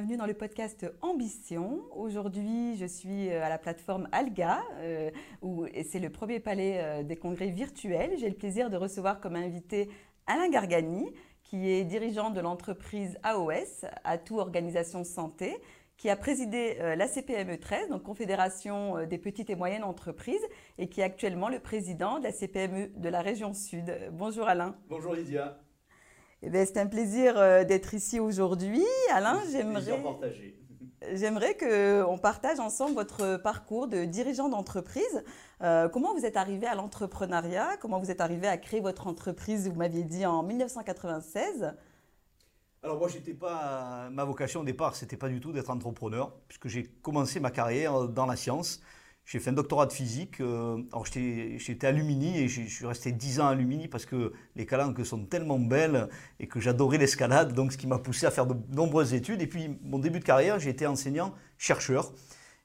bienvenue dans le podcast Ambition. Aujourd'hui, je suis euh, à la plateforme Alga, euh, où c'est le premier palais euh, des congrès virtuels. J'ai le plaisir de recevoir comme invité Alain Gargani, qui est dirigeant de l'entreprise AOS, Atout Organisation Santé, qui a présidé la CPME 13, donc Confédération des petites et moyennes entreprises, et qui est actuellement le président de la CPME de la région Sud. Bonjour Alain. Bonjour Lydia. Eh c'est un plaisir euh, d'être ici aujourd'hui. Alain, j'aimerais, j'aimerais qu'on partage ensemble votre parcours de dirigeant d'entreprise. Euh, comment vous êtes arrivé à l'entrepreneuriat? Comment vous êtes arrivé à créer votre entreprise, vous m'aviez dit, en 1996 alors moi, j'étais pas ma vocation au départ, c'était pas du tout d'être entrepreneur, puisque j'ai commencé ma carrière dans la science. J'ai fait un doctorat de physique. Euh, alors j'étais à Lumini et je suis resté 10 ans à Lumini parce que les calanques sont tellement belles et que j'adorais l'escalade, donc ce qui m'a poussé à faire de nombreuses études. Et puis mon début de carrière, j'ai été enseignant-chercheur.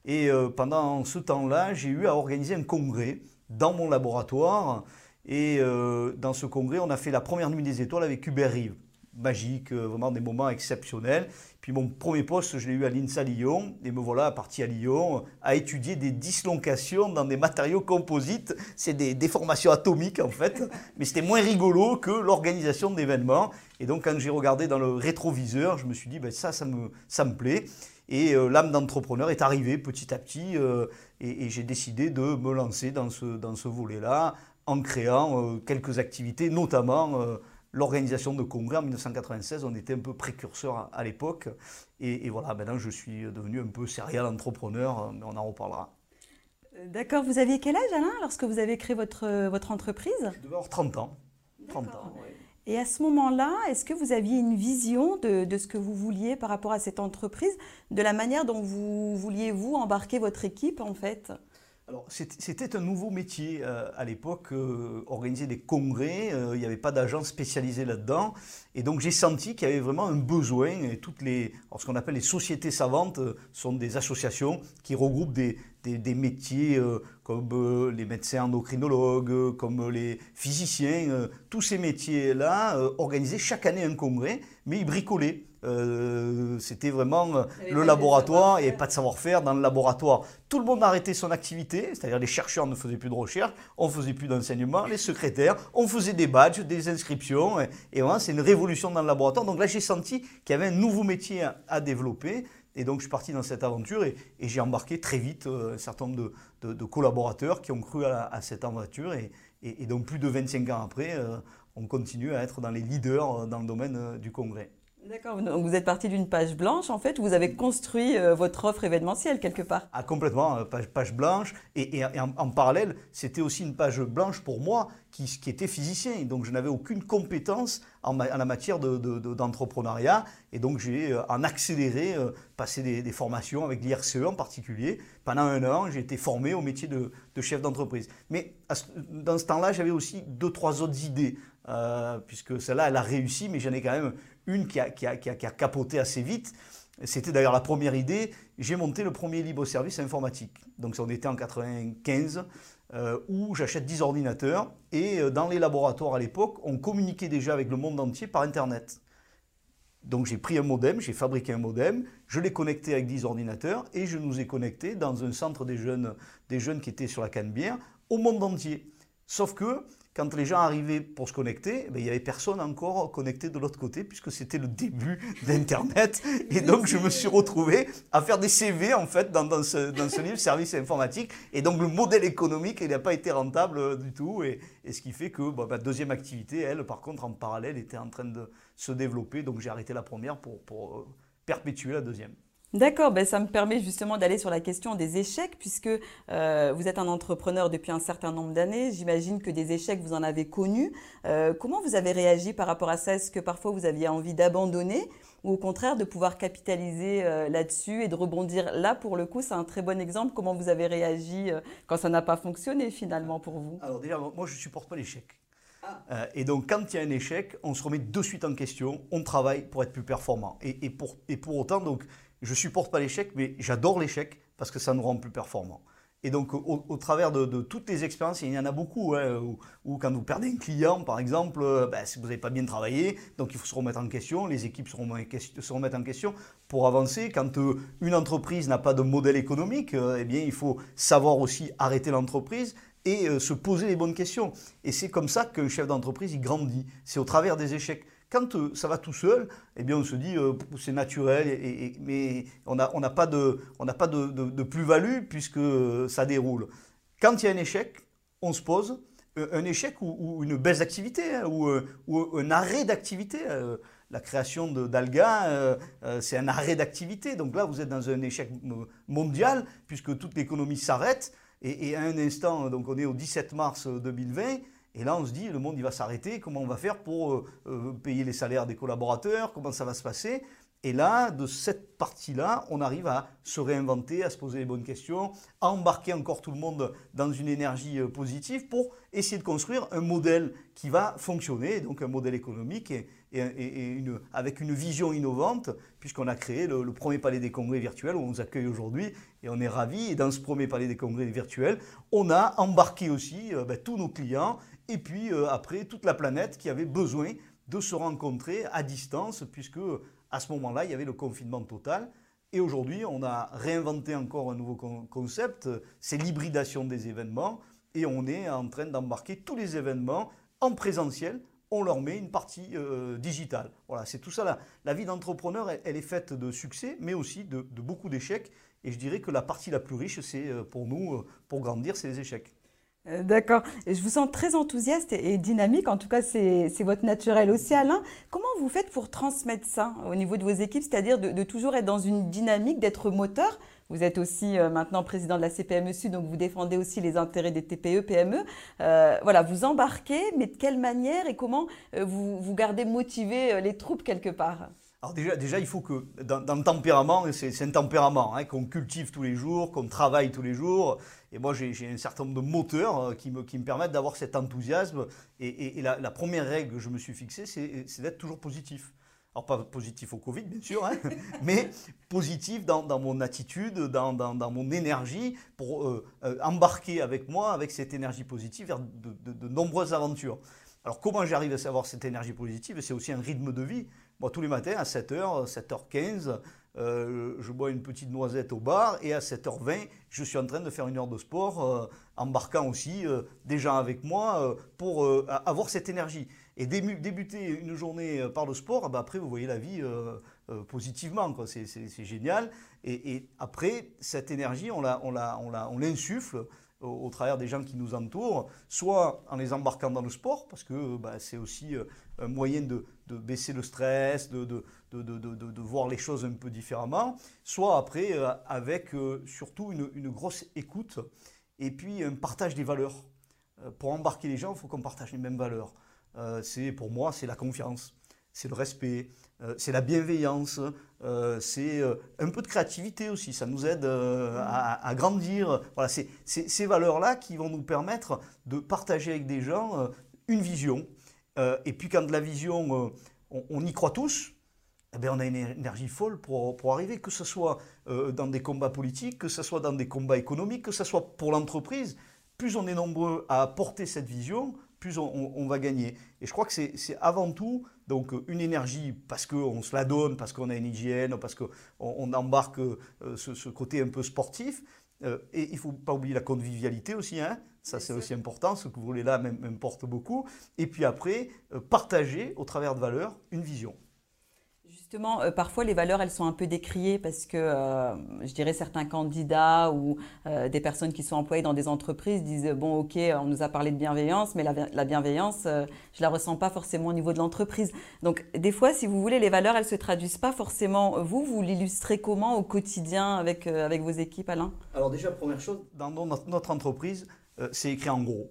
Et euh, pendant ce temps-là, j'ai eu à organiser un congrès dans mon laboratoire. Et euh, dans ce congrès, on a fait la première nuit des étoiles avec Hubert Rive magique, vraiment des moments exceptionnels. Puis mon premier poste, je l'ai eu à l'INSA Lyon, et me voilà parti à Lyon à étudier des dislocations dans des matériaux composites. C'est des déformations atomiques en fait, mais c'était moins rigolo que l'organisation d'événements. Et donc quand j'ai regardé dans le rétroviseur, je me suis dit, ben, ça, ça me, ça me plaît. Et euh, l'âme d'entrepreneur est arrivée petit à petit, euh, et, j'ai décidé de me lancer dans ce, dans ce volet-là en créant quelques activités, notamment l'organisation de congrès en 1996. On était un peu précurseur à, l'époque. Et, voilà, maintenant je suis devenu un peu serial entrepreneur, mais on en reparlera. Euh, d'accord, vous aviez quel âge Alain lorsque vous avez créé votre, votre entreprise? Je devais avoir 30 ans. 30 ans Et à ce moment-là, est-ce que vous aviez une vision de, de, ce que vous vouliez par rapport à cette entreprise, de la manière dont vous vouliez, vous, embarquer votre équipe en fait? Alors, c'était un nouveau métier euh, à l'époque, euh, organiser des congrès, euh, il n'y avait pas d'agence spécialisée là-dedans. Et donc, j'ai senti qu'il y avait vraiment un besoin. Et toutes les, ce qu'on appelle les sociétés savantes sont des associations qui regroupent des, des, métiers comme les médecins endocrinologues, comme les physiciens. tous ces métiers-là organisaient chaque année un congrès, mais ils bricolaient. Euh, c'était vraiment euh, le laboratoire, et pas de savoir-faire dans le laboratoire. Tout le monde a arrêté son activité, c'est-à-dire les chercheurs ne faisaient plus de recherche, on faisait plus d'enseignement, les secrétaires, on faisait des badges, des inscriptions, et, voilà, c'est une révolution dans le laboratoire. Donc là, j'ai senti qu'il y avait un nouveau métier à, développer, et donc je suis parti dans cette aventure, et, j'ai embarqué très vite euh, un certain nombre de, collaborateurs qui ont cru à, cette aventure, et, donc plus de 25 ans après, on continue à être dans les leaders dans le domaine du congrès. D'accord, vous êtes parti d'une page blanche en fait, vous avez construit euh, votre offre événementielle quelque part. Ah complètement, euh, page, blanche, et, en, parallèle, c'était aussi une page blanche pour moi qui, était physicien, donc je n'avais aucune compétence en, la matière d'entrepreneuriat, de, et donc j'ai euh, en accéléré passé des, formations avec l'IRCE en particulier. Pendant un an, j'ai été formé au métier de, chef d'entreprise. Mais dans ce temps-là, j'avais aussi deux, trois autres idées, puisque celle-là, elle a réussi, mais j'en ai quand même une qui a, capoté assez vite. C'était d'ailleurs la première idée. J'ai monté le premier libre-service informatique. Donc on était en 95, euh, où j'achète 10 ordinateurs. Et euh, dans les laboratoires à l'époque, on communiquait déjà avec le monde entier par Internet. Donc j'ai pris un modem, j'ai fabriqué un modem, je l'ai connecté avec 10 ordinateurs et je nous ai connectés dans un centre des jeunes, des jeunes qui étaient sur la Canebière au monde entier. Sauf que quand les gens arrivaient pour se connecter, ben, il n'y avait personne encore connecté de l'autre côté, puisque c'était le début d'Internet. Et donc, je me suis retrouvé à faire des CV, en fait, dans, ce, dans ce, livre, Service informatique. Et donc, le modèle économique, il n'a pas été rentable euh, du tout. Et, ce qui fait que ma bah, deuxième activité, elle, par contre, en parallèle, était en train de se développer. Donc, j'ai arrêté la première pour, pour euh, perpétuer la deuxième. D'accord, ben ça me permet justement d'aller sur la question des échecs, puisque euh, vous êtes un entrepreneur depuis un certain nombre d'années. J'imagine que des échecs, vous en avez connus. Euh, comment vous avez réagi par rapport à ça? Est-ce que parfois vous aviez envie d'abandonner ou au contraire de pouvoir capitaliser euh, là-dessus et de rebondir? Là, pour le coup, c'est un très bon exemple. Comment vous avez réagi quand ça n'a pas fonctionné finalement pour vous? Alors déjà, moi, je ne supporte pas l'échec. Ah. et donc, quand il y a un échec, on se remet de suite en question, on travaille pour être plus performant. Et, et, pour, et pour autant, donc, je supporte pas l'échec, mais j'adore l'échec parce que ça nous rend plus performants. Et donc, au, travers de, toutes les expériences, il y en a beaucoup, hein, où, quand vous perdez un client, par exemple, euh, ben, si vous n'avez pas bien travaillé, donc il faut se remettre en question, les équipes se remettent en question pour avancer. Quand euh, une entreprise n'a pas de modèle économique, euh, eh bien, il faut savoir aussi arrêter l'entreprise et se poser les bonnes questions. Et c'est comme ça qu'un chef d'entreprise, il grandit. C'est au travers des échecs. Quand euh, ça va tout seul, eh bien on se dit euh, c'est naturel, mais on n'a pas de, plus-value puisque ça déroule. Quand il y a un échec, on se pose, euh, un échec ou, une baisse d'activité hein, ou, ou, un arrêt d'activité. la création d'Alga, c'est un arrêt d'activité. Donc là, vous êtes dans un échec mondial puisque toute l'économie s'arrête. Et, et, à un instant, donc on est au 17 mars 2020, et là, on se dit, le monde, il va s'arrêter. Comment on va faire pour euh, euh, payer les salaires des collaborateurs? Comment ça va se passer? Et là, de cette partie-là, on arrive à se réinventer, à se poser les bonnes questions, à embarquer encore tout le monde dans une énergie euh, positive pour essayer de construire un modèle qui va fonctionner, donc un modèle économique et, avec une vision innovante, puisqu'on a créé le, premier palais des congrès virtuels où on nous accueille aujourd'hui et on est ravis. Et dans ce premier palais des congrès virtuels, on a embarqué aussi ben, tous nos clients et puis euh, après toute la planète qui avait besoin de se rencontrer à distance, puisque à ce moment-là, il y avait le confinement total. Et aujourd'hui, on a réinventé encore un nouveau concept, c'est l'hybridation des événements, et on est en train d'embarquer tous les événements en présentiel, on leur met une partie euh, digitale. Voilà, c'est tout ça. La, vie d'entrepreneur, elle, est faite de succès, mais aussi de beaucoup d'échecs. Et je dirais que la partie la plus riche, c'est euh, pour nous, pour grandir, c'est les échecs. Euh, d'accord. Je vous sens très enthousiaste et dynamique. En tout cas, c'est votre naturel aussi, Alain. Comment vous faites pour transmettre ça au niveau de vos équipes, c'est-à-dire de, toujours être dans une dynamique, d'être moteur? Vous êtes aussi euh, maintenant président de la CPME Sud, donc vous défendez aussi les intérêts des TPE, PME. Euh, voilà, vous embarquez, mais de quelle manière et comment vous, vous gardez motivé les troupes quelque part? Alors déjà, déjà, il faut que dans, le tempérament, c'est un tempérament hein, qu'on cultive tous les jours, qu'on travaille tous les jours. Et moi, j'ai un certain nombre de moteurs euh, qui, me, qui me permettent d'avoir cet enthousiasme. Et, la, première règle que je me suis fixée, c'est d'être toujours positif. Alors pas positif au Covid, bien sûr, hein, mais positif dans, mon attitude, dans, dans, dans mon énergie, pour euh, euh, embarquer avec moi, avec cette énergie positive, vers de, de nombreuses aventures. Alors comment j'arrive à savoir cette énergie positive? C'est aussi un rythme de vie. Moi, tous les matins, à 7h, 7h15, euh, je bois une petite noisette au bar et à 7h20, je suis en train de faire une heure de sport, euh, embarquant aussi euh, des gens avec moi pour avoir cette énergie. Et débuter une journée par le sport, bah, après, vous voyez la vie positivement. C'est génial. Et, et, après, cette énergie, on l'insuffle au, travers des gens qui nous entourent, soit en les embarquant dans le sport, parce que bah, c'est aussi euh, un moyen de, baisser le stress, de, de, voir les choses un peu différemment, soit après euh, avec euh, surtout une, grosse écoute et puis un partage des valeurs. pour embarquer les gens, il faut qu'on partage les mêmes valeurs. pour moi, c'est la confiance, c'est le respect, c'est la bienveillance, euh, c'est euh, un peu de créativité aussi, ça nous aide euh, à, grandir. Voilà, c'est ces valeurs-là qui vont nous permettre de partager avec des gens une vision. et puis quand la vision, on, y croit tous, eh bien, on a une énergie folle pour, pour arriver, que ce soit dans des combats politiques, que ce soit dans des combats économiques, que ce soit pour l'entreprise. Plus on est nombreux à porter cette vision, plus on, va gagner. Et je crois que c'est avant tout donc une énergie parce qu'on se la donne, parce qu'on a une hygiène, parce qu'on on embarque euh, ce, côté un peu sportif. Euh, et il ne faut pas oublier la convivialité aussi, hein. ça c'est aussi important, ce que vous voulez là m'importe beaucoup. Et puis après, euh, partager au travers de valeurs une vision. Justement, euh, parfois les valeurs, elles sont un peu décriées parce que, euh, je dirais, certains candidats ou euh, des personnes qui sont employées dans des entreprises disent, bon, ok, on nous a parlé de bienveillance, mais la, bienveillance, je la ressens pas forcément au niveau de l'entreprise. Donc, des fois, si vous voulez, les valeurs, elles se traduisent pas forcément. Vous, vous l'illustrez comment au quotidien avec, avec vos équipes, Alain? Alors déjà, première chose, dans notre entreprise, c'est écrit en gros.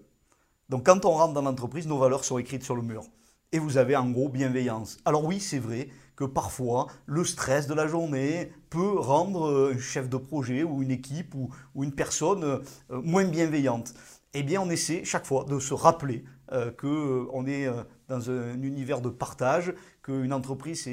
Donc, quand on rentre dans l'entreprise, nos valeurs sont écrites sur le mur. Et vous avez en gros bienveillance. Alors oui, c'est vrai que parfois le stress de la journée peut rendre euh, un chef de projet ou une équipe ou, une personne euh, moins bienveillante. eh bien on essaie chaque fois de se rappeler euh, qu'on est dans un univers de partage, qu'une entreprise,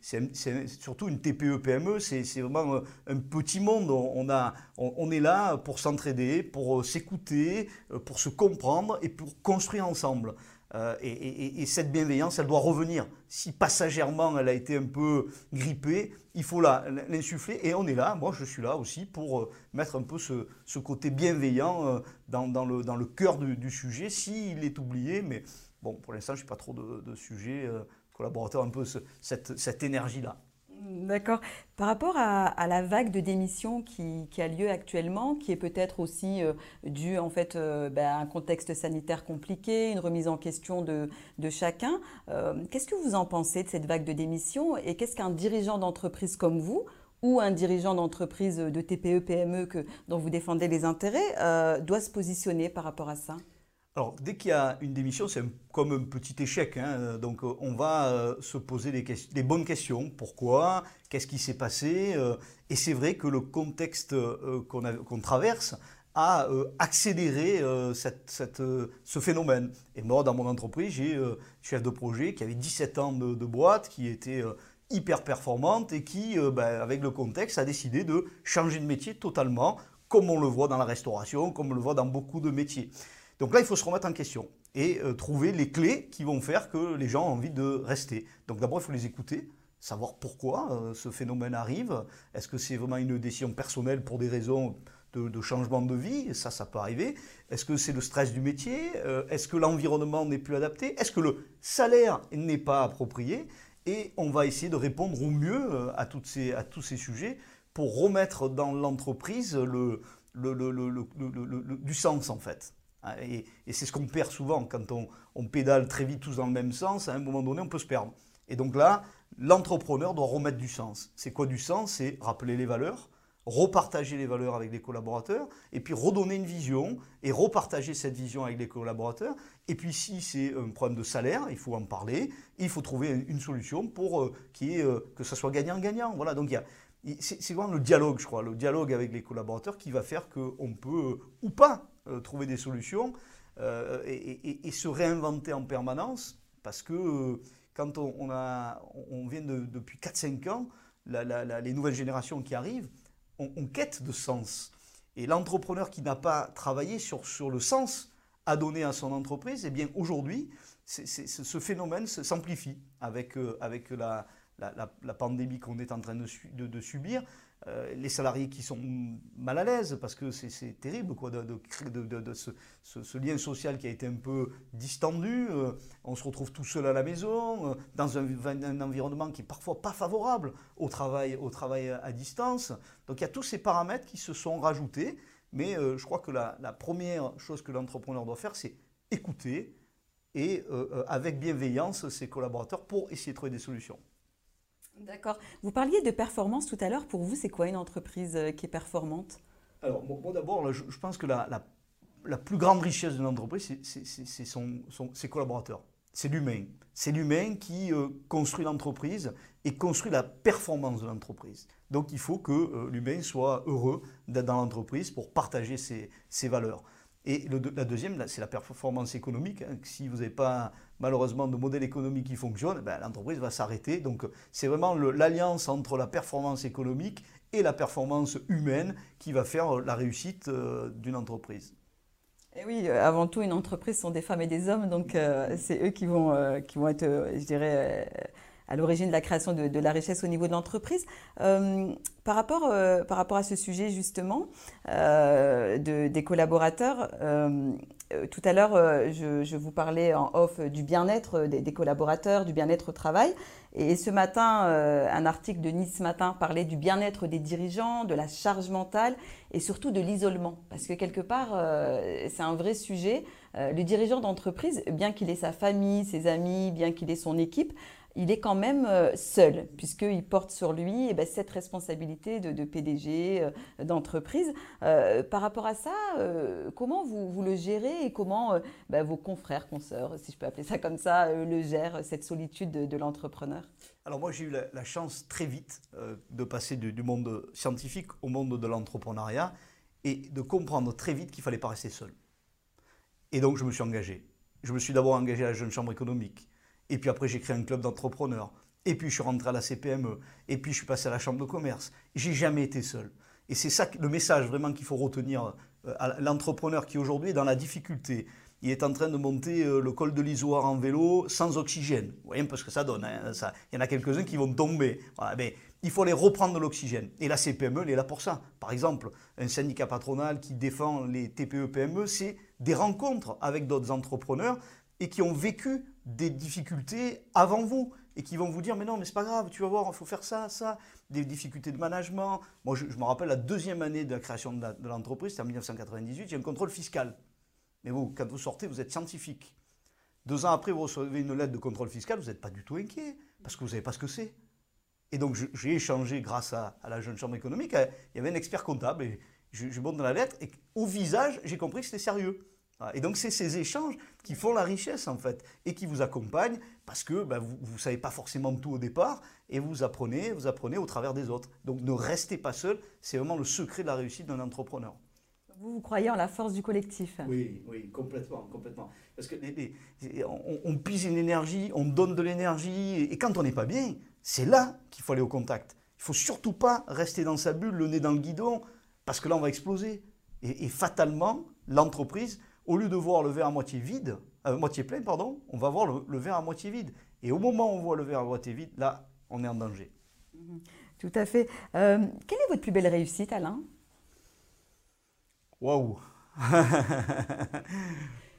c'est surtout une TPE-PME, c'est vraiment un petit monde. On, est là pour s'entraider, pour s'écouter, pour se comprendre et pour construire ensemble. Euh, et, cette bienveillance, elle doit revenir. Si passagèrement elle a été un peu grippée, il faut l'insuffler. Et on est là, moi je suis là aussi pour euh, mettre un peu ce, côté bienveillant euh, dans, le, cœur du, sujet, s'il est oublié. Mais bon, pour l'instant, je n'ai pas trop de, sujets collaborateurs, un peu cette énergie-là. D'accord. Par rapport à, la vague de démission qui, a lieu actuellement, qui est peut-être aussi euh, due en fait euh, ben, à un contexte sanitaire compliqué, une remise en question de, chacun, euh, qu'est-ce que vous en pensez de cette vague de démission et qu'est-ce qu'un dirigeant d'entreprise comme vous ou un dirigeant d'entreprise de TPE, PME dont vous défendez les intérêts doit se positionner par rapport à ça? Alors, dès qu'il y a une démission, c'est comme un petit échec. Hein. Donc, euh, on va euh, se poser des, bonnes questions. Pourquoi? Qu'est-ce qui s'est passé? Euh, Et c'est vrai que le contexte qu'on traverse a accéléré ce phénomène. Et moi, dans mon entreprise, j'ai chef de projet qui avait 17 ans de, boîte, qui était hyper performante et qui, ben, avec le contexte, a décidé de changer de métier totalement, comme on le voit dans la restauration, comme on le voit dans beaucoup de métiers. Donc là, il faut se remettre en question et euh, trouver les clés qui vont faire que les gens ont envie de rester. Donc d'abord, il faut les écouter, savoir pourquoi euh, ce phénomène arrive. Est-ce que c'est vraiment une décision personnelle pour des raisons de, changement de vie? Ça, ça peut arriver. Est-ce que c'est le stress du métier? Euh, Est-ce que l'environnement n'est plus adapté? Est-ce que le salaire n'est pas approprié? Et on va essayer de répondre au mieux à, ces, à tous ces sujets pour remettre dans l'entreprise le, du sens en fait. Ah, et, c'est ce qu'on perd souvent quand on, pédale très vite tous dans le même sens. À un moment donné, on peut se perdre. Et donc là, l'entrepreneur doit remettre du sens. C'est quoi du sens? C'est rappeler les valeurs, repartager les valeurs avec les collaborateurs, et puis redonner une vision et repartager cette vision avec les collaborateurs. Et puis si c'est un problème de salaire, il faut en parler, il faut trouver une solution pour euh, euh, que ce soit gagnant-gagnant. Voilà, donc c'est vraiment le dialogue, je crois, le dialogue avec les collaborateurs qui va faire qu'on peut ou pas euh, trouver des solutions euh, et, se réinventer en permanence parce que euh, quand on, a, on vient depuis 4-5 ans, les nouvelles générations qui arrivent, on, quête de sens. Et l'entrepreneur qui n'a pas travaillé sur, sur le sens à donner à son entreprise, eh bien aujourd'hui, ce phénomène s'amplifie avec, avec la, la, pandémie qu'on est en train de, de subir. Euh, les salariés qui sont mal à l'aise parce que c'est terrible quoi, de, de, ce, lien social qui a été un peu distendu. Euh, on se retrouve tout seul à la maison, euh, dans un, environnement qui est parfois pas favorable au travail, au travail à distance. Donc il y a tous ces paramètres qui se sont rajoutés. Mais je crois que la, la première chose que l'entrepreneur doit faire, c'est écouter et avec bienveillance ses collaborateurs pour essayer de trouver des solutions. D'accord. Vous parliez de performance tout à l'heure. Pour vous, c'est quoi une entreprise euh, qui est performante? Alors, moi, d'abord, je, pense que la, plus grande richesse d'une entreprise, c'est ses collaborateurs. C'est l'humain. C'est l'humain qui euh, construit l'entreprise et construit la performance de l'entreprise. Donc, il faut que euh, l'humain soit heureux d'être dans l'entreprise pour partager ses valeurs. Et la deuxième, c'est la performance économique. Hein. Si vous n'avez pas malheureusement de modèle économique qui fonctionne, ben, l'entreprise va s'arrêter. Donc c'est vraiment l'alliance entre la performance économique et la performance humaine qui va faire la réussite euh, d'une entreprise. Et oui, euh, avant tout, une entreprise sont des femmes et des hommes, donc euh, c'est eux qui vont, qui vont être, je dirais, à l'origine de la création de, la richesse au niveau de l'entreprise. par, rapport, par rapport à ce sujet, justement, de, des collaborateurs, euh, tout à l'heure, euh, je, vous parlais en off du bien-être des, collaborateurs, du bien-être au travail. Et ce matin, euh, un article de Nice Matin parlait du bien-être des dirigeants, de la charge mentale et surtout de l'isolement. Parce que quelque part, c'est un vrai sujet. le dirigeant d'entreprise, bien qu'il ait sa famille, ses amis, bien qu'il ait son équipe, il est quand même euh, seul, puisqu'il porte sur lui eh ben, cette responsabilité de, PDG, euh, d'entreprise. Euh, par rapport à ça, comment vous, le gérez et comment ben, vos confrères, consoeurs, si je peux appeler ça comme ça, le gèrent, cette solitude de, l'entrepreneur? Alors moi j'ai eu la, chance très vite de passer du, monde scientifique au monde de l'entrepreneuriat et de comprendre très vite qu'il fallait pas rester seul. Et donc, je me suis engagé. Je me suis d'abord engagé à la Jeune Chambre économique. Et puis après, j'ai créé un club d'entrepreneurs. Et puis, je suis rentré à la CPME. Et puis, je suis passé à la Chambre de commerce. J'ai jamais été seul. Et c'est ça le message vraiment qu'il faut retenir euh, à l'entrepreneur qui aujourd'hui est dans la difficulté. Il est en train de monter euh, le col de l'Isoire en vélo sans oxygène. Vous voyez un peu ce que ça donne. Hein. Il y en a quelques-uns qui vont tomber. mais il faut aller reprendre l'oxygène. Et la CPME, elle est là pour ça. Par exemple, un syndicat patronal qui défend les TPE-PME, c'est des rencontres avec d'autres entrepreneurs et qui ont vécu des difficultés avant vous et qui vont vous dire mais non mais c'est pas grave tu vas voir il faut faire ça ça. Des difficultés de management. Moi je, me rappelle la deuxième année de la création de l'entreprise c'était en 1998 j'ai un contrôle fiscal. Mais vous quand vous sortez vous êtes scientifique. Deux ans après vous recevez une lettre de contrôle fiscal vous n'êtes pas du tout inquiet parce que vous savez pas ce que c'est. Et donc j'ai échangé grâce à, la jeune chambre économique il y avait un expert comptable et je, je monte dans la lettre et au visage j'ai compris que c'était sérieux et donc c'est ces échanges qui font la richesse en fait et qui vous accompagnent parce que ben, vous ne savez pas forcément tout au départ et vous apprenez, vous apprenez au travers des autres. Donc ne restez pas seul, c'est vraiment le secret de la réussite d'un entrepreneur. Vous, vous croyez en la force du collectif Oui, oui, complètement, complètement. Parce que on, on, pise une énergie, on donne de l'énergie et quand on n'est pas bien, c'est là qu'il faut aller au contact. Il faut surtout pas rester dans sa bulle, le nez dans le guidon, parce que là on va exploser. et fatalement, l'entreprise au lieu de voir le verre à moitié vide, euh, moitié plein, pardon, on va voir le, verre à moitié vide. Et au moment où on voit le verre à moitié vide, là, on est en danger. Mhm. Tout à fait. Euh, quelle est votre plus belle réussite, Alain? Waouh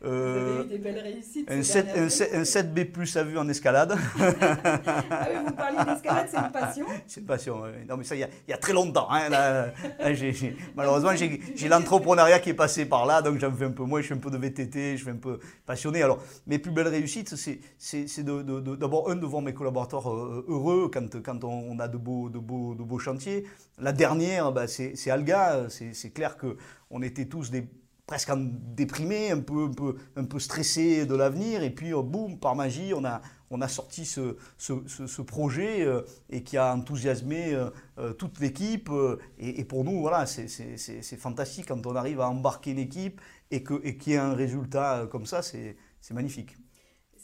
Euh, Vous avez eu des belles réussites. Un, 7, un, 7, b plus à vue en escalade. ah oui, vous parlez d'escalade, c'est une passion C'est une passion, oui. Non, mais ça, il y a, il y a très longtemps. Hein, là, malheureusement, j'ai l'entrepreneuriat qui est passé par là, donc j'en fais un peu moins. Je fais un peu de VTT, je suis un peu passionné. Alors, mes plus belles réussites, c'est d'abord, un, de voir mes collaborateurs euh, heureux quand, quand on a de beaux, de, beaux, de beaux chantiers. La dernière, bah, c'est Alga. C'est clair qu'on était tous des presque déprimé, un peu, un peu, un peu stressé de l'avenir. Et puis, euh, boum, par magie, on a, on a sorti ce, ce, projet euh, et qui a enthousiasmé euh, toute l'équipe. Et, pour nous, voilà, c'est fantastique quand on arrive à embarquer l'équipe et qu'il et y ait un résultat comme ça, c'est magnifique.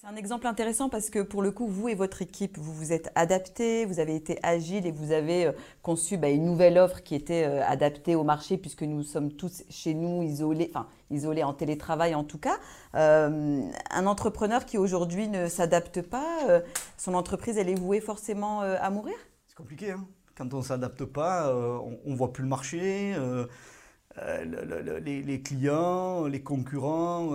C'est un exemple intéressant parce que pour le coup, vous et votre équipe, vous vous êtes adaptés, vous avez été agile et vous avez euh, conçu bah, une nouvelle offre qui était euh, adaptée au marché puisque nous sommes tous chez nous isolés, enfin isolés en télétravail en tout cas. Euh, un entrepreneur qui aujourd'hui ne s'adapte pas, son entreprise, elle est vouée forcément à mourir? C'est compliqué. Hein Quand on ne s'adapte pas, on ne voit plus le marché. les, clients, les concurrents,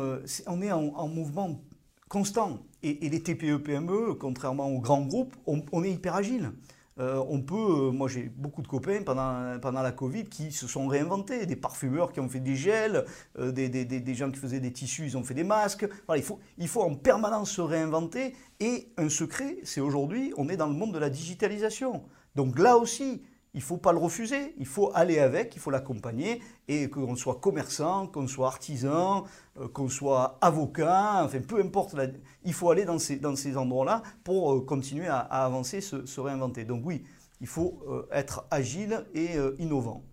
on est en mouvement constant. Et, les TPE-PME, contrairement aux grands groupes, on, est hyper agile. Euh, on peut, euh, moi j'ai beaucoup de copains pendant, pendant la Covid qui se sont réinventés, des parfumeurs qui ont fait des gels, euh, des, des, des, gens qui faisaient des tissus, ils ont fait des masques. Il, faut, il faut en permanence se réinventer. Et un secret, c'est aujourd'hui, on est dans le monde de la digitalisation. Donc là aussi, il ne faut pas le refuser, il faut aller avec, il faut l'accompagner, et qu'on soit commerçant, qu'on soit artisan, euh, qu'on soit avocat, enfin peu importe, il faut aller dans ces, dans ces endroits-là pour euh, continuer à, avancer, se, réinventer. Donc oui, il faut euh, être agile et innovant.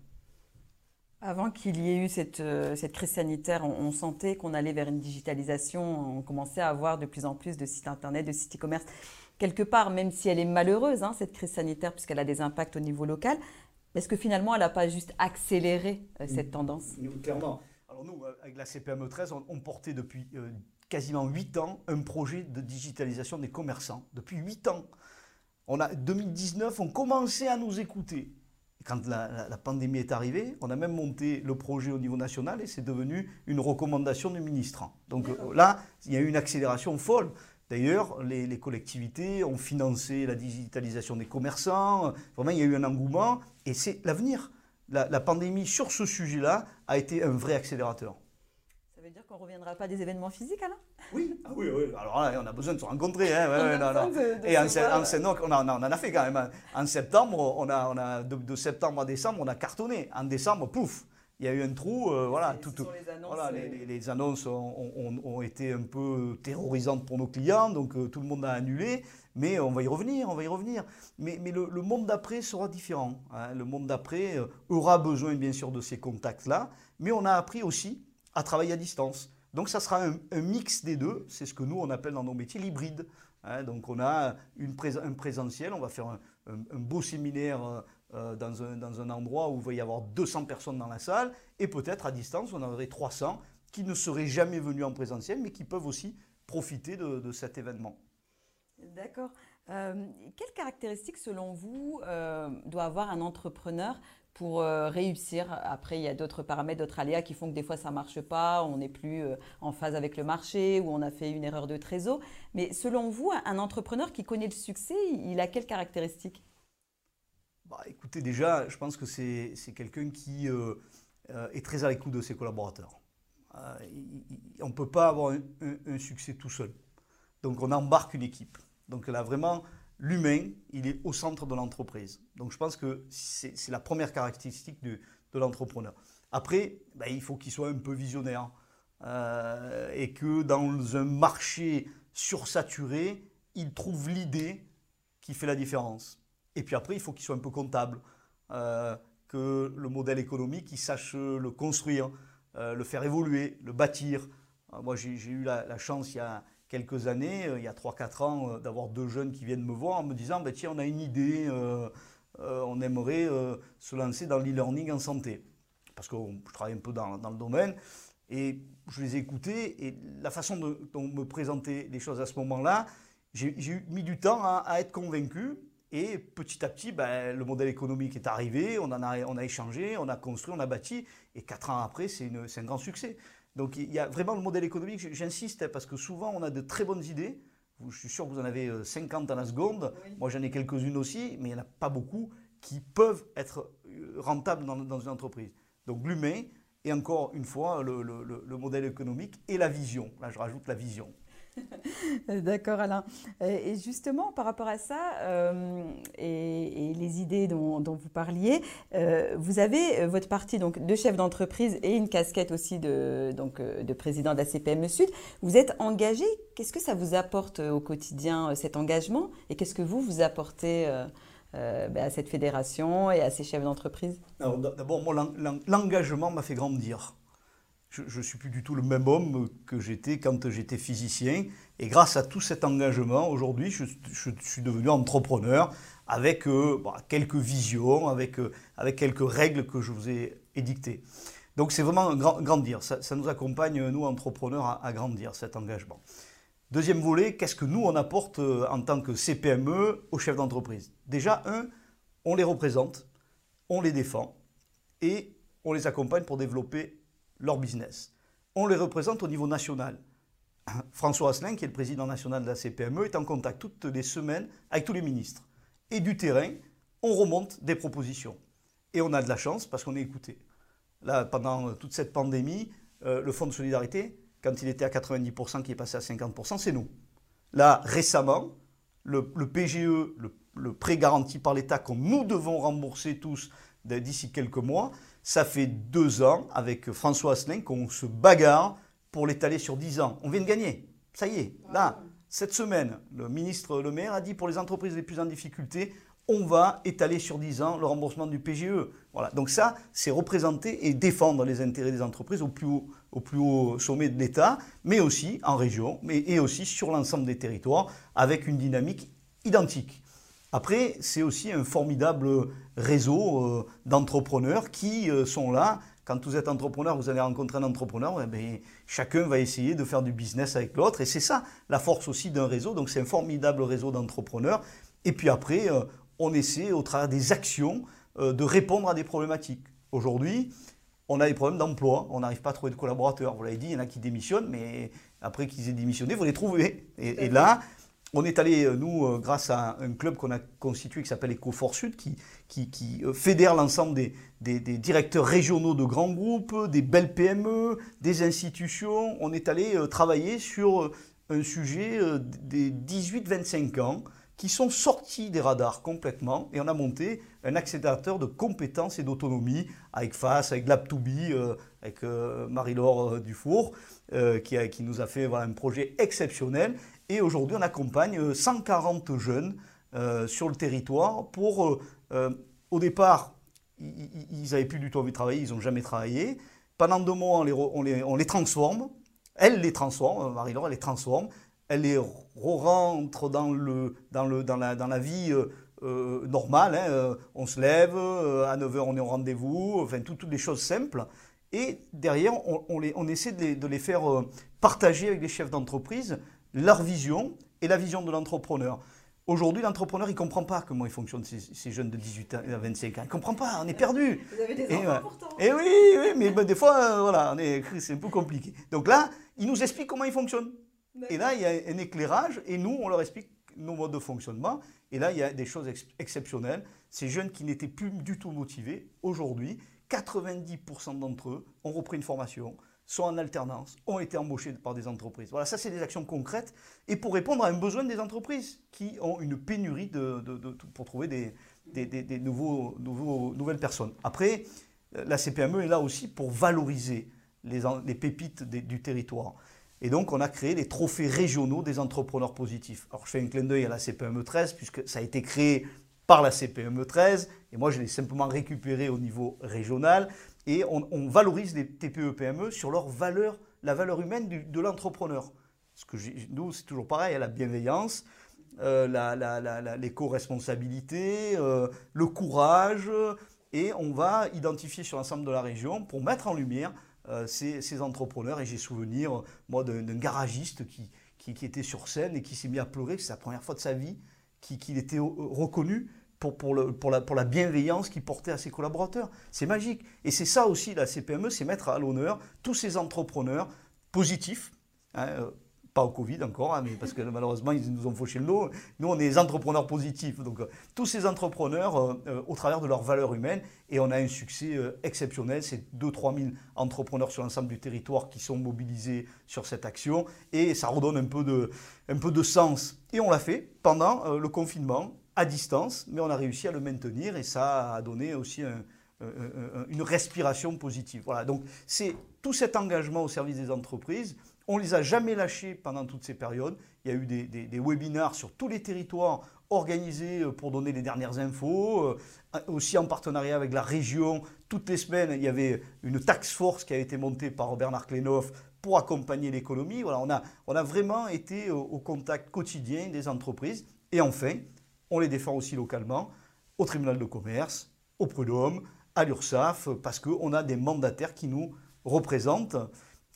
Avant qu'il y ait eu cette, cette crise sanitaire, on, sentait qu'on allait vers une digitalisation, on commençait à avoir de plus en plus de sites internet, de sites e-commerce quelque part, même si elle est malheureuse, hein, cette crise sanitaire, puisqu'elle a des impacts au niveau local, est-ce que finalement, elle n'a pas juste accéléré euh, cette tendance? Clairement. Alors nous, euh, avec la CPME 13, on, portait depuis euh, quasiment 8 ans un projet de digitalisation des commerçants. Depuis 8 ans. A 2019, on commençait à nous écouter. quand la, la, pandémie est arrivée, on a même monté le projet au niveau national et c'est devenu une recommandation du ministre. Donc là, il y a eu une accélération folle. D'ailleurs, les, collectivités ont financé la digitalisation des commerçants. Vraiment, il y a eu un engouement et c'est l'avenir. La, pandémie sur ce sujet-là a été un vrai accélérateur. Ça veut dire qu'on ne reviendra pas des événements physiques alors? Oui, ah oui, oui. Alors là, on a besoin de se rencontrer. Hein. et en, on, en a fait quand même. Hein. En septembre, on a, on a de septembre à décembre, on a cartonné. En décembre, pouf, il y a eu un trou, euh, voilà, tout, les annonces, voilà, les, annonces ont, été un peu terrorisantes pour nos clients, donc euh, tout le monde a annulé, mais on va y revenir, on va y revenir. Mais, mais le, monde d'après sera différent. Hein. Le monde d'après euh, aura besoin bien sûr de ces contacts-là, mais on a appris aussi à travailler à distance. Donc ça sera un, mix des deux, c'est ce que nous on appelle dans nos métiers l'hybride. Hein. donc on a une un présentiel, on va faire un, beau séminaire euh, euh, dans, un, dans, un, endroit où il va y avoir 200 personnes dans la salle, et peut-être à distance on en aurait 300 qui ne seraient jamais venus en présentiel, mais qui peuvent aussi profiter de, cet événement. D'accord. Euh, quelles caractéristiques, selon vous, doit avoir un entrepreneur pour euh, réussir? Après, il y a d'autres paramètres, d'autres aléas qui font que des fois ça marche pas, on n'est plus euh, en phase avec le marché ou on a fait une erreur de trésor. Mais selon vous, un entrepreneur qui connaît le succès, il a quelles caractéristiques? Bah, Écoutez, déjà, je pense que c'est quelqu'un qui euh, est très à l'écoute de ses collaborateurs. on ne peut pas avoir un, succès tout seul. Donc on embarque une équipe. Donc là, vraiment, l'humain, il est au centre de l'entreprise. Donc je pense que c'est la première caractéristique de, l'entrepreneur. Après, ben, il faut qu'il soit un peu visionnaire euh, et que dans un marché sursaturé, il trouve l'idée qui fait la différence. Et puis après, il faut qu'il soit un peu comptable, euh, que le modèle économique, il sache le construire, euh, le faire évoluer, le bâtir. moi, j'ai eu la, chance il y a quelques années, euh, il y a 3-4 ans, euh, d'avoir deux jeunes qui viennent me voir en me disant bah, Tiens, on a une idée, euh, on aimerait se lancer dans l'e-learning en santé. Parce que je travaille un peu dans, le domaine. Et je les ai écoutés et la façon dont on me présentait les choses à ce moment-là, j'ai mis du temps à, être convaincu. Et petit à petit, ben, le modèle économique est arrivé, on, en a, on a échangé, on a construit, on a bâti. Et quatre ans après, c'est un grand succès. Donc il y a vraiment le modèle économique, j'insiste, hein, parce que souvent on a de très bonnes idées. Je suis sûr que vous en avez 50 à la seconde. Moi j'en ai quelques-unes aussi, mais il n'y en a pas beaucoup qui peuvent être euh, rentables dans, une entreprise. Donc l'humain, et encore une fois, le modèle économique et la vision. Là je rajoute la vision. D'accord Alain. Et justement, par rapport à ça euh, et, les idées dont, vous parliez, euh, vous avez euh, votre partie donc, de chef d'entreprise et une casquette aussi de, donc, de président de la CPME Sud. Vous êtes engagé. Qu'est-ce que ça vous apporte au quotidien, cet engagement? Et qu'est-ce que vous, vous apportez ben, à cette fédération et à ces chefs d'entreprise? D'abord, moi, l'engagement m'a fait grandir je ne suis plus du tout le même homme que j'étais quand j'étais physicien. Et grâce à tout cet engagement, aujourd'hui, je, suis devenu entrepreneur avec euh, quelques visions, avec, euh, avec quelques règles que je vous ai édictées. Donc c'est vraiment grandir. Ça, nous accompagne, nous, entrepreneurs, à, grandir, cet engagement. Deuxième volet, qu'est-ce que nous, on apporte euh, en tant que CPME aux chefs d'entreprise? Déjà, un, on les représente, on les défend et on les accompagne pour développer leur business. On les représente au niveau national. François Asselin, qui est le président national de la CPME, est en contact toutes les semaines avec tous les ministres. Et du terrain, on remonte des propositions. Et on a de la chance parce qu'on est écouté. Là, pendant toute cette pandémie, euh, le Fonds de solidarité, quand il était à 90%, qui est passé à 50%, c'est nous. Là, récemment, le, PGE, le, le prêt garanti par l'État, que nous devons rembourser tous d'ici quelques mois, ça fait deux ans avec François Asselin qu'on se bagarre pour l'étaler sur dix ans. On vient de gagner. Ça y est. Là, cette semaine, le ministre Le Maire a dit pour les entreprises les plus en difficulté, on va étaler sur dix ans le remboursement du PGE. Voilà. Donc ça, c'est représenter et défendre les intérêts des entreprises au plus haut, sommet de l'État, mais aussi en région, mais, et aussi sur l'ensemble des territoires, avec une dynamique identique. Après, c'est aussi un formidable réseau euh, d'entrepreneurs qui euh, sont là. Quand vous êtes entrepreneur, vous allez rencontrer un entrepreneur, eh bien, chacun va essayer de faire du business avec l'autre. Et c'est ça la force aussi d'un réseau. Donc c'est un formidable réseau d'entrepreneurs. Et puis après, euh, on essaie au travers des actions de répondre à des problématiques. Aujourd'hui, on a des problèmes d'emploi, on n'arrive pas à trouver de collaborateurs. Vous l'avez dit, il y en a qui démissionnent, mais après qu'ils aient démissionné, faut les trouver. et là, on est allé, euh, nous, euh, grâce à un club qu'on a constitué qui s'appelle EcoFort Sud, qui, euh, fédère l'ensemble des, directeurs régionaux de grands groupes, des belles PME, des institutions. On est allé travailler sur un sujet des 18-25 ans qui sont sortis des radars complètement et on a monté un accélérateur de compétences et d'autonomie avec FAS, avec Lab2B, avec Marie-Laure Dufour, qui, nous a fait un projet exceptionnel et aujourd'hui, on accompagne 140 euh, jeunes euh, sur le territoire pour, euh, au départ, ils n'avaient plus du tout envie de travailler, ils n'ont jamais travaillé. Pendant deux mois, on les, transforme Elle les transforme, Marie-Laure, elle les transforme, elle les rentre dans, la, vie normale. Hein. On se lève, à 9h on est au rendez-vous, enfin toutes les choses simples. Et derrière, on essaie de les, de les faire partager avec les chefs d'entreprise leur vision et la vision de l'entrepreneur. Aujourd'hui, l'entrepreneur, il ne comprend pas comment ils fonctionnent, ces, jeunes de 18 à 25 ans. Il ne comprend pas, on est perdu. Vous avez des enfants pourtant. Et oui, oui mais ben, des fois, euh, voilà, c'est un peu compliqué. Donc là, il nous explique comment ils fonctionnent. Et là, il y a un éclairage, et nous, on leur explique nos modes de fonctionnement. Et là, il y a des choses exceptionnelles. Ces jeunes qui n'étaient plus du tout motivés, aujourd'hui, 90% d'entre eux ont repris une formation, sont en alternance, ont été embauchés par des entreprises. Voilà, ça c'est des actions concrètes et pour répondre à un besoin des entreprises qui ont une pénurie de, pour trouver des, des, nouveaux, nouveaux, nouvelles personnes. Après, la CPME est là aussi pour valoriser les, les pépites du territoire. Et donc, on a créé les trophées régionaux des entrepreneurs positifs. Alors, je fais un clin d'œil à la CPME 13, puisque ça a été créé par la CPME 13, et moi, je l'ai simplement récupéré au niveau régional et on, valorise les TPE-PME e sur leur valeur, la valeur humaine de l'entrepreneur. Ce que nous, c'est toujours pareil, la bienveillance, euh, l'éco-responsabilité, euh, le courage, et on va identifier sur l'ensemble de la région pour mettre en lumière euh, ces, entrepreneurs. Et j'ai souvenir, moi, d'un garagiste qui, était sur scène et qui s'est mis à pleurer, c'est la première fois de sa vie qu'il était reconnu pour, la, bienveillance qu'il portait à ses collaborateurs. C'est magique. Et c'est ça aussi, la CPME, c'est mettre à l'honneur tous ces entrepreneurs positifs. Hein, euh, pas au Covid encore, hein, mais parce que malheureusement, ils nous ont fauché le dos. Nous, on est des entrepreneurs positifs. Donc, euh, tous ces entrepreneurs, euh, au travers de leurs valeurs humaines, et on a un succès exceptionnel. C'est 2-3 000 entrepreneurs sur l'ensemble du territoire qui sont mobilisés sur cette action. Et ça redonne un peu de sens. Et on l'a fait pendant le confinement à distance, mais on a réussi à le maintenir et ça a donné aussi une respiration positive. Voilà, donc c'est tout cet engagement au service des entreprises. On ne les a jamais lâchés pendant toutes ces périodes. Il y a eu des, des, webinars sur tous les territoires organisés euh, pour donner les dernières infos, euh, aussi en partenariat avec la région. Toutes les semaines, il y avait une tax force qui a été montée par Bernard Klenoff pour accompagner l'économie. Voilà, on a, vraiment été au contact quotidien des entreprises. Et enfin, on les défend aussi localement, au tribunal de commerce, au prud'homme, à l'URSSAF, parce qu'on a des mandataires qui nous représentent.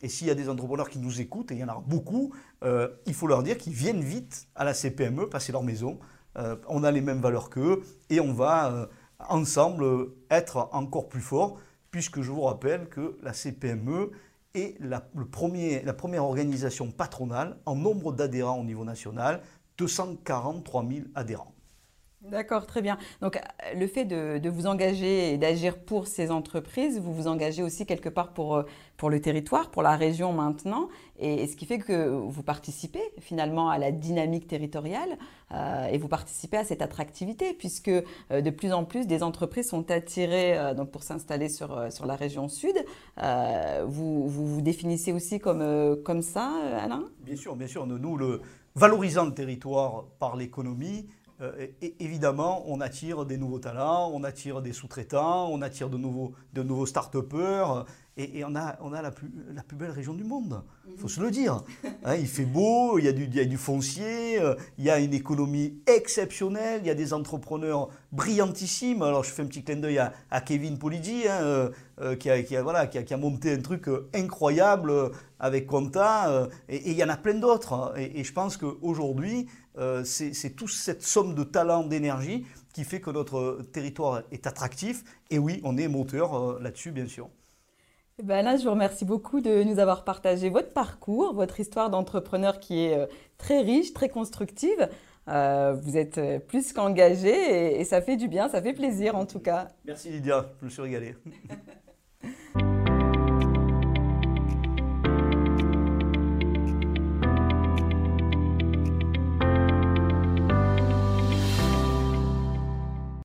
Et s'il y a des entrepreneurs qui nous écoutent, et il y en a beaucoup, euh, il faut leur dire qu'ils viennent vite à la CPME, passer leur maison. Euh, on a les mêmes valeurs qu'eux et on va euh, ensemble être encore plus forts, puisque je vous rappelle que la CPME est la, la première organisation patronale en nombre d'adhérents au niveau national, 243 000 adhérents. D'accord, très bien. Donc euh, le fait de, vous engager et d'agir pour ces entreprises, vous vous engagez aussi quelque part pour, euh, pour le territoire, pour la région maintenant, et, ce qui fait que vous participez finalement à la dynamique territoriale euh, et vous participez à cette attractivité, puisque de plus en plus des entreprises sont attirées donc pour s'installer sur, sur la région sud. vous, vous, définissez aussi comme, comme ça, Alain? Bien sûr, bien sûr. Nous, le, valorisant le territoire par l'économie, euh, évidemment, on attire des nouveaux talents, on attire des sous-traitants, on attire de nouveaux, de nouveaux start-upers. Et, on a, on a la, plus, la plus belle région du monde, il faut se le dire. Hein, il fait beau, il y, a du, il y a du foncier, euh, il y a une économie exceptionnelle, il y a des entrepreneurs brillantissimes. Alors je fais un petit clin d'œil à, à, Kevin Polidi, hein, euh, qui, a, qui, a, voilà, qui, a, qui, a, monté un truc incroyable avec Quanta, et, il y en a plein d'autres. Hein. Et, et, je pense qu'aujourd'hui, euh, c'est toute cette somme de talent, d'énergie qui fait que notre territoire est attractif. Et oui, on est moteur euh, là-dessus, bien sûr. Eh ben là, je vous remercie beaucoup de nous avoir partagé votre parcours, votre histoire d'entrepreneur qui est euh, très riche, très constructive. vous êtes plus qu'engagé et, et ça fait du bien, ça fait plaisir en tout cas. Merci Lydia, je me suis régalé.